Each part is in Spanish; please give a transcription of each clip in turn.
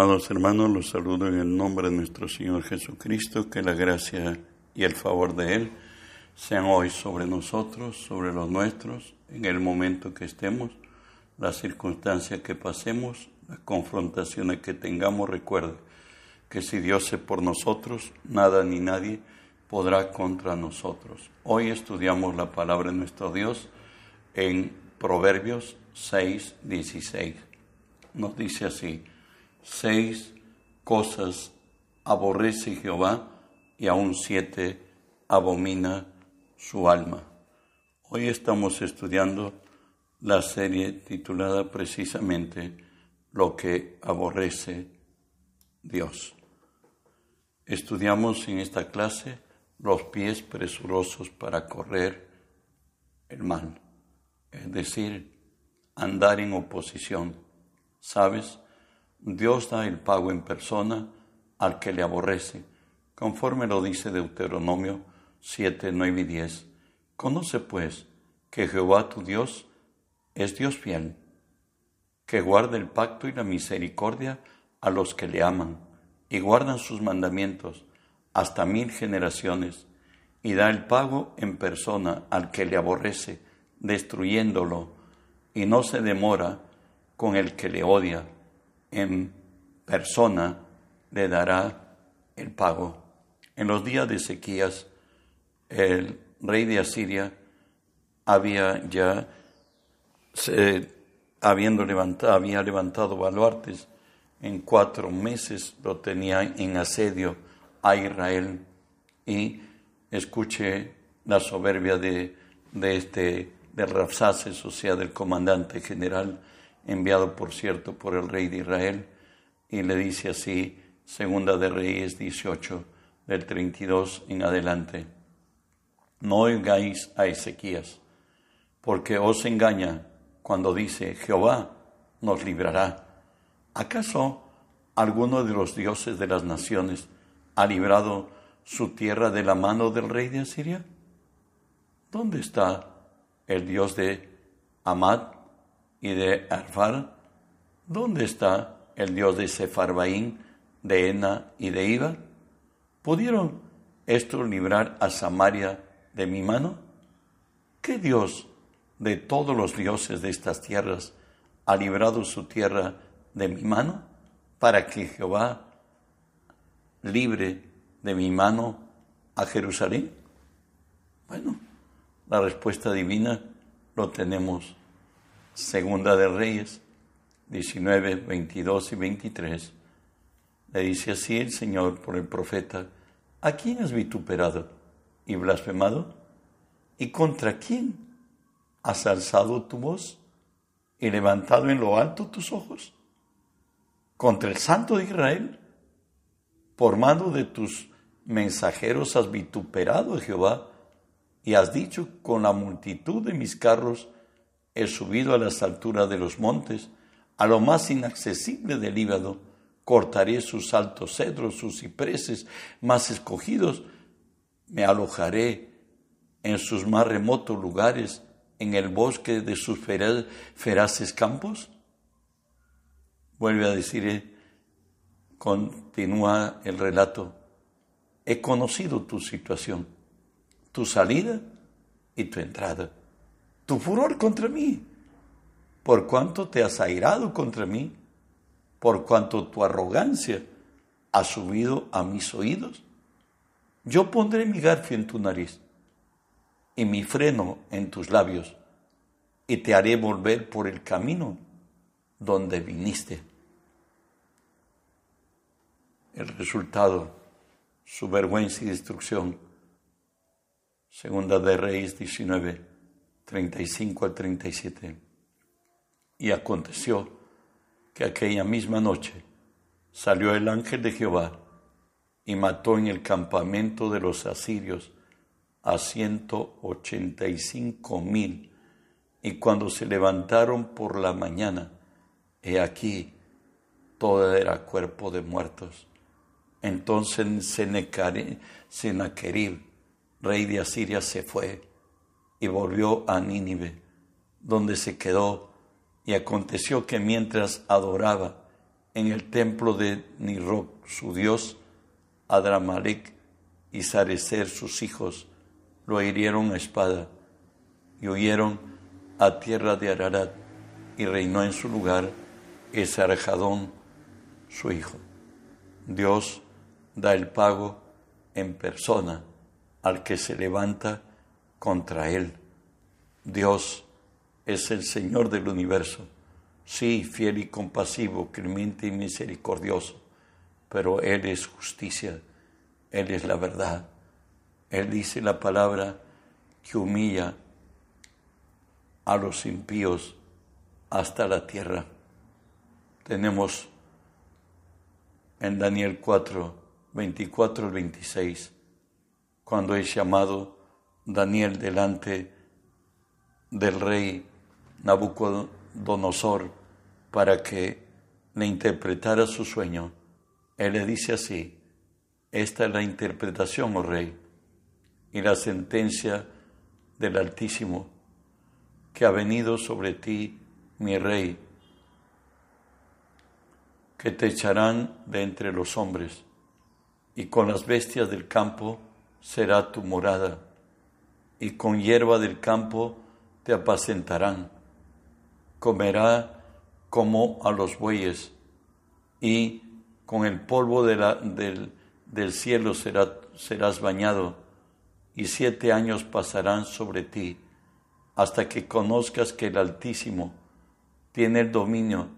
Amados hermanos, los saludo en el nombre de nuestro Señor Jesucristo, que la gracia y el favor de Él sean hoy sobre nosotros, sobre los nuestros, en el momento que estemos, las circunstancias que pasemos, las confrontaciones que tengamos. Recuerde que si Dios es por nosotros, nada ni nadie podrá contra nosotros. Hoy estudiamos la palabra de nuestro Dios en Proverbios 6, 16. Nos dice así seis cosas aborrece Jehová y aún siete abomina su alma. Hoy estamos estudiando la serie titulada precisamente Lo que aborrece Dios. Estudiamos en esta clase los pies presurosos para correr el mal, es decir, andar en oposición. ¿Sabes? Dios da el pago en persona al que le aborrece, conforme lo dice Deuteronomio 7, 9 y 10. Conoce pues que Jehová tu Dios es Dios fiel, que guarda el pacto y la misericordia a los que le aman y guardan sus mandamientos hasta mil generaciones, y da el pago en persona al que le aborrece, destruyéndolo, y no se demora con el que le odia en persona le dará el pago. En los días de sequías, el rey de Asiria había ya, habiendo levantado, había levantado baluartes, en cuatro meses lo tenía en asedio a Israel. Y escuche la soberbia de, de este, de Rapsaces, o sea, del comandante general enviado por cierto por el rey de Israel, y le dice así, Segunda de Reyes 18, del 32 en adelante, no oigáis a Ezequías, porque os engaña cuando dice, Jehová nos librará. ¿Acaso alguno de los dioses de las naciones ha librado su tierra de la mano del rey de Asiria? ¿Dónde está el dios de Amad, y de Arfar? ¿Dónde está el dios de Sefarbaín, de Ena y de Iba? ¿Pudieron estos librar a Samaria de mi mano? ¿Qué dios de todos los dioses de estas tierras ha librado su tierra de mi mano para que Jehová libre de mi mano a Jerusalén? Bueno, la respuesta divina lo tenemos Segunda de Reyes 19, 22 y 23, le dice así el Señor por el profeta, ¿a quién has vituperado y blasfemado? ¿Y contra quién has alzado tu voz y levantado en lo alto tus ojos? ¿Contra el Santo de Israel? Por mano de tus mensajeros has vituperado a Jehová y has dicho con la multitud de mis carros, he subido a las alturas de los montes, a lo más inaccesible del Líbano, cortaré sus altos cedros, sus cipreses más escogidos, me alojaré en sus más remotos lugares, en el bosque de sus feraces campos. Vuelve a decir, eh, continúa el relato, he conocido tu situación, tu salida y tu entrada tu furor contra mí, por cuanto te has airado contra mí, por cuanto tu arrogancia ha subido a mis oídos. Yo pondré mi garfio en tu nariz y mi freno en tus labios, y te haré volver por el camino donde viniste. El resultado, su vergüenza y destrucción. Segunda de Reyes 19 35 al 37. Y aconteció que aquella misma noche salió el ángel de Jehová y mató en el campamento de los asirios a ciento ochenta y cinco mil. Y cuando se levantaron por la mañana, he aquí, todo era cuerpo de muertos. Entonces Sennacherib, rey de Asiria, se fue y volvió a Nínive, donde se quedó, y aconteció que mientras adoraba en el templo de Nirok, su dios, Adramalek y Sarecer, sus hijos, lo hirieron a espada y huyeron a tierra de Ararat y reinó en su lugar Esarjadón, su hijo. Dios da el pago en persona al que se levanta contra él. Dios es el Señor del universo, sí, fiel y compasivo, clemente y misericordioso, pero Él es justicia, Él es la verdad. Él dice la palabra que humilla a los impíos hasta la tierra. Tenemos en Daniel 4, 24 al 26, cuando es llamado Daniel delante del rey Nabucodonosor para que le interpretara su sueño. Él le dice así, esta es la interpretación, oh rey, y la sentencia del Altísimo, que ha venido sobre ti, mi rey, que te echarán de entre los hombres, y con las bestias del campo será tu morada, y con hierba del campo te apacentarán. Comerá como a los bueyes, y con el polvo del, del, cielo serás bañado, y siete años pasarán sobre ti, hasta que conozcas que el Altísimo tiene el dominio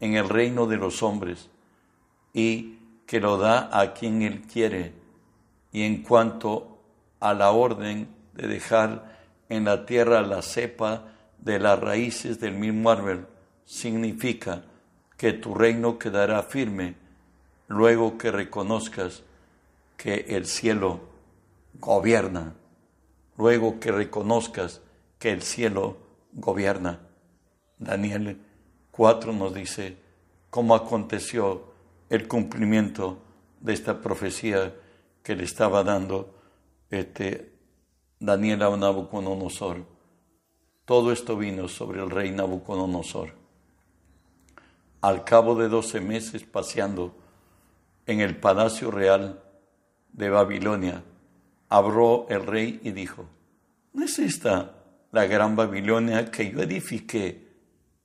en el reino de los hombres y que lo da a quien él quiere. Y en cuanto a la orden de dejar en la tierra la cepa de las raíces del mismo árbol, significa que tu reino quedará firme luego que reconozcas que el cielo gobierna, luego que reconozcas que el cielo gobierna. Daniel 4 nos dice cómo aconteció el cumplimiento de esta profecía que le estaba dando este, Daniel a Nabucodonosor. Todo esto vino sobre el rey Nabucodonosor. Al cabo de doce meses paseando en el palacio real de Babilonia, abrió el rey y dijo, ¿no es esta la gran Babilonia que yo edifiqué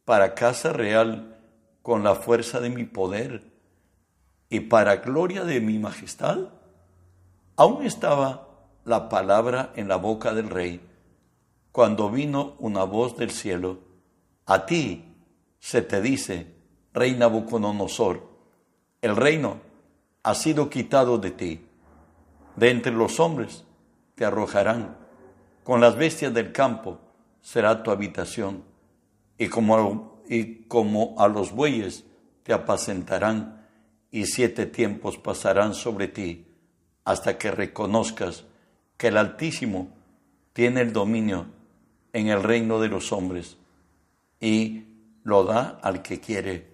para casa real con la fuerza de mi poder y para gloria de mi majestad? Aún estaba la palabra en la boca del rey cuando vino una voz del cielo, a ti se te dice, rey Nabucodonosor, el reino ha sido quitado de ti, de entre los hombres te arrojarán, con las bestias del campo será tu habitación y como, y como a los bueyes te apacentarán, y siete tiempos pasarán sobre ti, hasta que reconozcas que el Altísimo tiene el dominio en el reino de los hombres, y lo da al que quiere.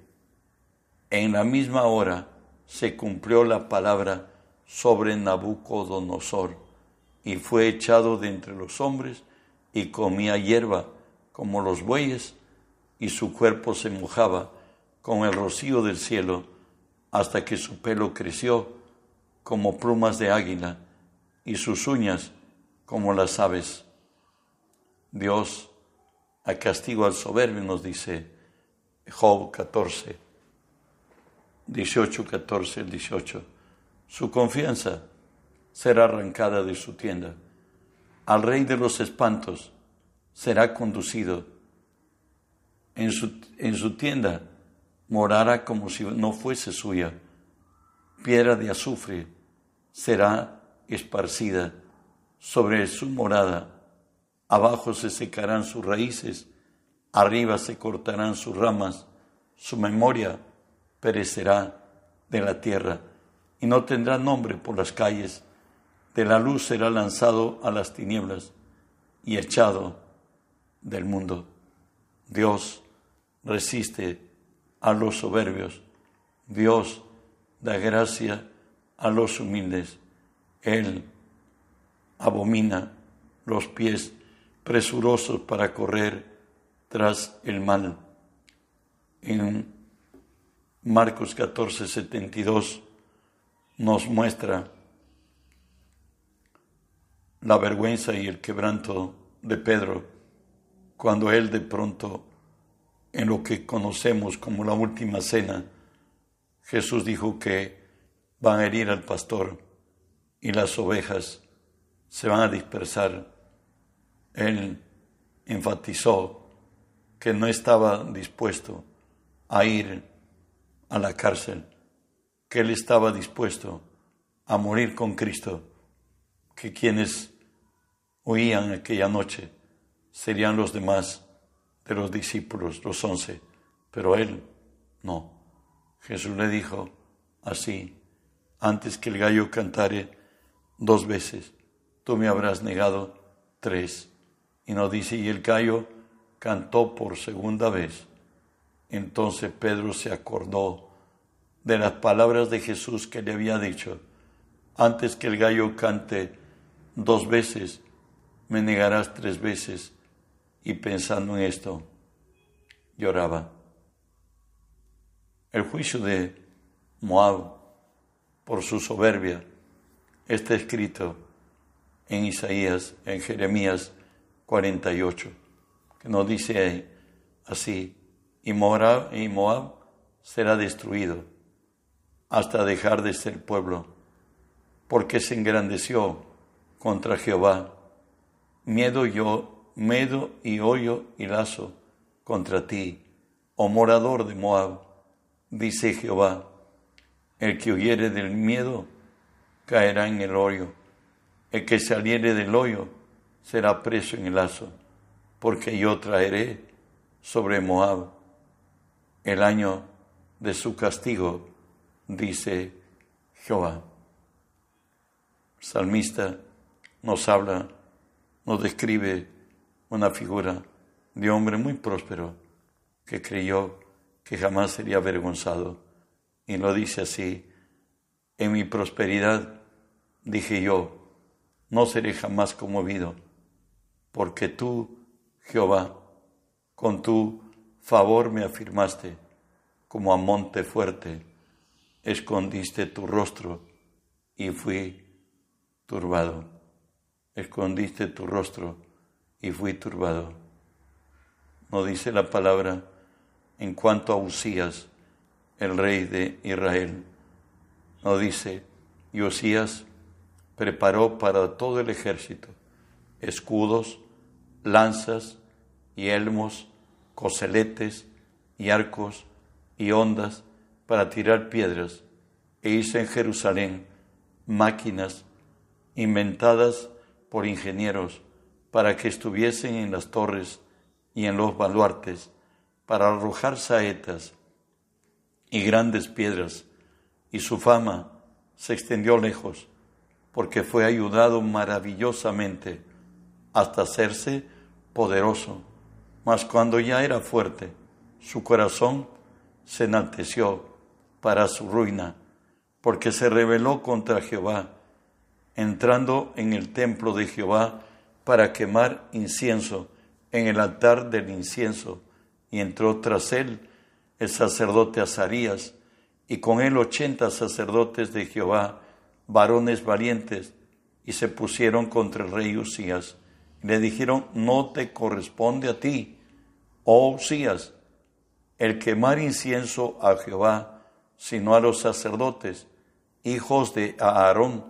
En la misma hora se cumplió la palabra sobre Nabucodonosor, y fue echado de entre los hombres, y comía hierba como los bueyes, y su cuerpo se mojaba con el rocío del cielo hasta que su pelo creció como plumas de águila y sus uñas como las aves. Dios a castigo al soberbio nos dice Job 14, 18, 14, 18. Su confianza será arrancada de su tienda. Al rey de los espantos será conducido en su, tienda morará como si no fuese suya. Piedra de azufre será esparcida sobre su morada. Abajo se secarán sus raíces, arriba se cortarán sus ramas, su memoria perecerá de la tierra y no tendrá nombre por las calles. De la luz será lanzado a las tinieblas y echado del mundo. Dios resiste a los soberbios. Dios da gracia a los humildes. Él abomina los pies presurosos para correr tras el mal. En Marcos 14, 72 nos muestra la vergüenza y el quebranto de Pedro cuando él de pronto, en lo que conocemos como la última cena, Jesús dijo que van a herir al pastor y las ovejas se van a dispersar. Él enfatizó que no estaba dispuesto a ir a la cárcel, que él estaba dispuesto a morir con Cristo, que quienes oían aquella noche serían los demás de los discípulos, los once, pero él no. Jesús le dijo así, antes que el gallo cantare dos veces, tú me habrás negado tres. Y no dice, y el gallo cantó por segunda vez. Entonces Pedro se acordó de las palabras de Jesús que le había dicho, antes que el gallo cante dos veces, me negarás tres veces. Y pensando en esto, lloraba. El juicio de Moab por su soberbia está escrito en Isaías, en Jeremías 48, que nos dice así, y Moab, será destruido hasta dejar de ser pueblo, porque se engrandeció contra Jehová. Miedo yo, medo y hoyo y lazo contra ti, oh morador de Moab, dice Jehová. El que huyere del miedo caerá en el hoyo. El que saliere del hoyo será preso en el lazo, porque yo traeré sobre Moab el año de su castigo, dice Jehová. El salmista nos habla, nos describe una figura de hombre muy próspero que creyó que jamás sería avergonzado y lo dice así, en mi prosperidad dije yo, no seré jamás conmovido, porque tú, Jehová, con tu favor me afirmaste como a monte fuerte, escondiste tu rostro y fui turbado. Escondiste tu rostro y fui turbado. No dice la palabra en cuanto a Usías, el rey de Israel. No dice, y preparó para todo el ejército escudos, lanzas y elmos, coseletes y arcos y ondas para tirar piedras, e hizo en Jerusalén máquinas inventadas por ingenieros para que estuviesen en las torres y en los baluartes, para arrojar saetas y grandes piedras, y su fama se extendió lejos, porque fue ayudado maravillosamente hasta hacerse poderoso. Mas cuando ya era fuerte, su corazón se enalteció para su ruina, porque se rebeló contra Jehová, entrando en el templo de Jehová para quemar incienso en el altar del incienso, y entró tras él el sacerdote Azarías, y con él ochenta sacerdotes de Jehová, varones valientes, y se pusieron contra el rey Usías. Y le dijeron, no te corresponde a ti, oh Usías, el quemar incienso a Jehová, sino a los sacerdotes, hijos de Aarón,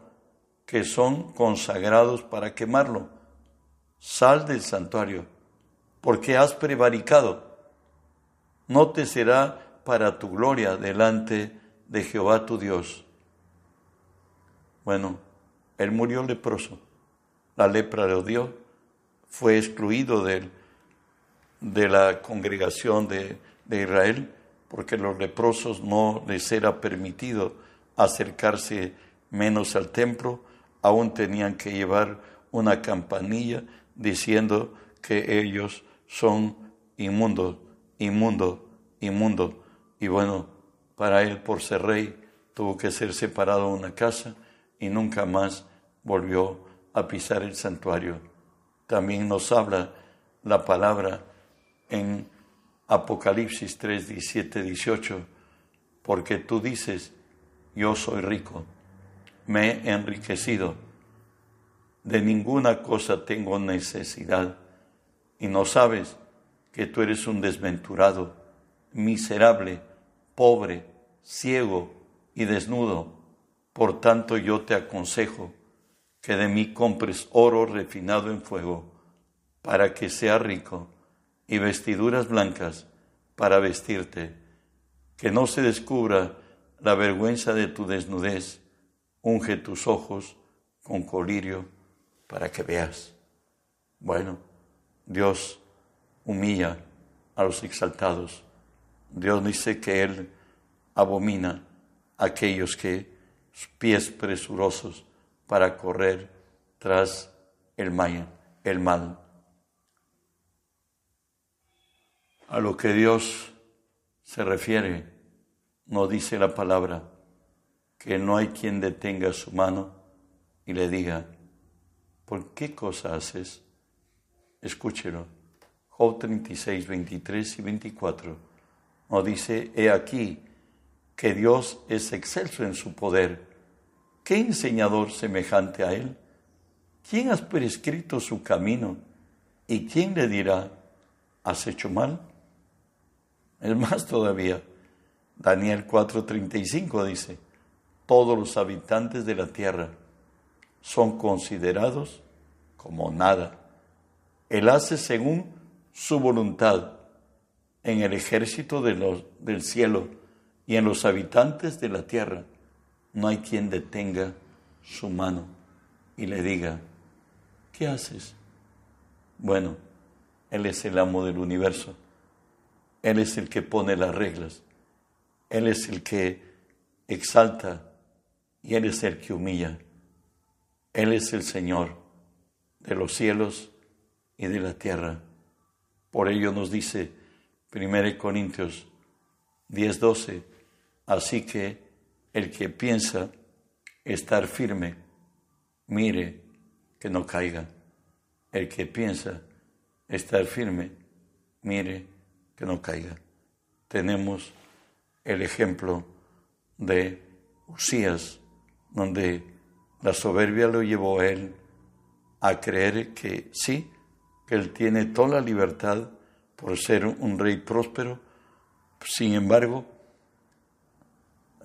que son consagrados para quemarlo. Sal del santuario, porque has prevaricado no te será para tu gloria delante de Jehová tu Dios. Bueno, él murió leproso, la lepra le odió, fue excluido de, de la congregación de, de Israel, porque los leprosos no les era permitido acercarse menos al templo, aún tenían que llevar una campanilla diciendo que ellos son inmundos inmundo, inmundo. Y bueno, para él, por ser rey, tuvo que ser separado de una casa y nunca más volvió a pisar el santuario. También nos habla la palabra en Apocalipsis 3, 17, 18. porque tú dices, yo soy rico, me he enriquecido, de ninguna cosa tengo necesidad, y no sabes que tú eres un desventurado, miserable, pobre, ciego y desnudo. Por tanto yo te aconsejo que de mí compres oro refinado en fuego, para que sea rico, y vestiduras blancas para vestirte, que no se descubra la vergüenza de tu desnudez, unge tus ojos con colirio para que veas. Bueno, Dios humilla a los exaltados. Dios dice que Él abomina a aquellos que pies presurosos para correr tras el mal, el mal. A lo que Dios se refiere, no dice la palabra, que no hay quien detenga su mano y le diga, ¿por qué cosa haces? Escúchelo. Job 36, 23 y 24 nos dice, he aquí que Dios es excelso en su poder. ¿Qué enseñador semejante a él? ¿Quién has prescrito su camino? ¿Y quién le dirá, has hecho mal? Es más todavía, Daniel 4:35 dice, todos los habitantes de la tierra son considerados como nada. Él hace según su voluntad en el ejército del cielo y en los habitantes de la tierra. No hay quien detenga su mano y le diga, ¿qué haces? Bueno, Él es el amo del universo. Él es el que pone las reglas. Él es el que exalta y Él es el que humilla. Él es el Señor de los cielos y de la tierra. Por ello nos dice 1 Corintios 10:12, así que el que piensa estar firme, mire que no caiga. El que piensa estar firme, mire que no caiga. Tenemos el ejemplo de Usías, donde la soberbia lo llevó a él a creer que sí, que él tiene toda la libertad por ser un rey próspero, sin embargo,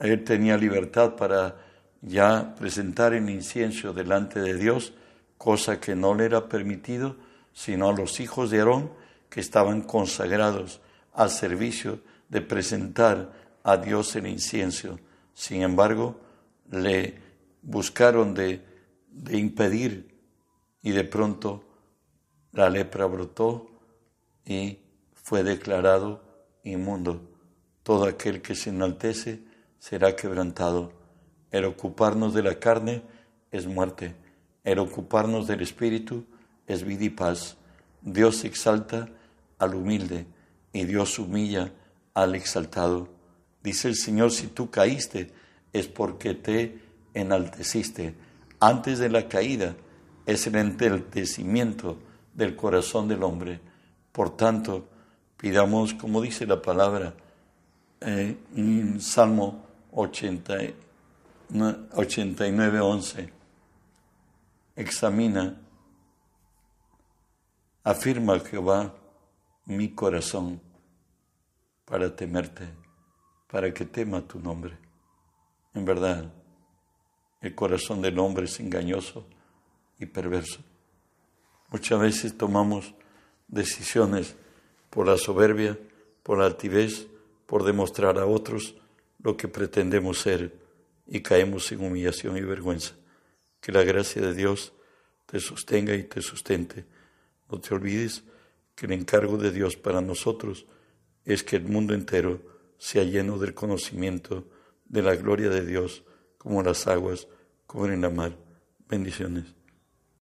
él tenía libertad para ya presentar el incienso delante de Dios, cosa que no le era permitido sino a los hijos de Aarón que estaban consagrados al servicio de presentar a Dios el incienso. Sin embargo, le buscaron de, de impedir y de pronto la lepra brotó y fue declarado inmundo. Todo aquel que se enaltece será quebrantado. El ocuparnos de la carne es muerte. El ocuparnos del espíritu es vida y paz. Dios exalta al humilde y Dios humilla al exaltado. Dice el Señor, si tú caíste es porque te enalteciste. Antes de la caída es el enaltecimiento del corazón del hombre. Por tanto, pidamos, como dice la palabra eh, en Salmo 80, 89, 11, examina, afirma Jehová mi corazón para temerte, para que tema tu nombre. En verdad, el corazón del hombre es engañoso y perverso. Muchas veces tomamos decisiones por la soberbia, por la altivez, por demostrar a otros lo que pretendemos ser y caemos en humillación y vergüenza. Que la gracia de Dios te sostenga y te sustente. No te olvides que el encargo de Dios para nosotros es que el mundo entero sea lleno del conocimiento de la gloria de Dios como las aguas cubren la mar. Bendiciones.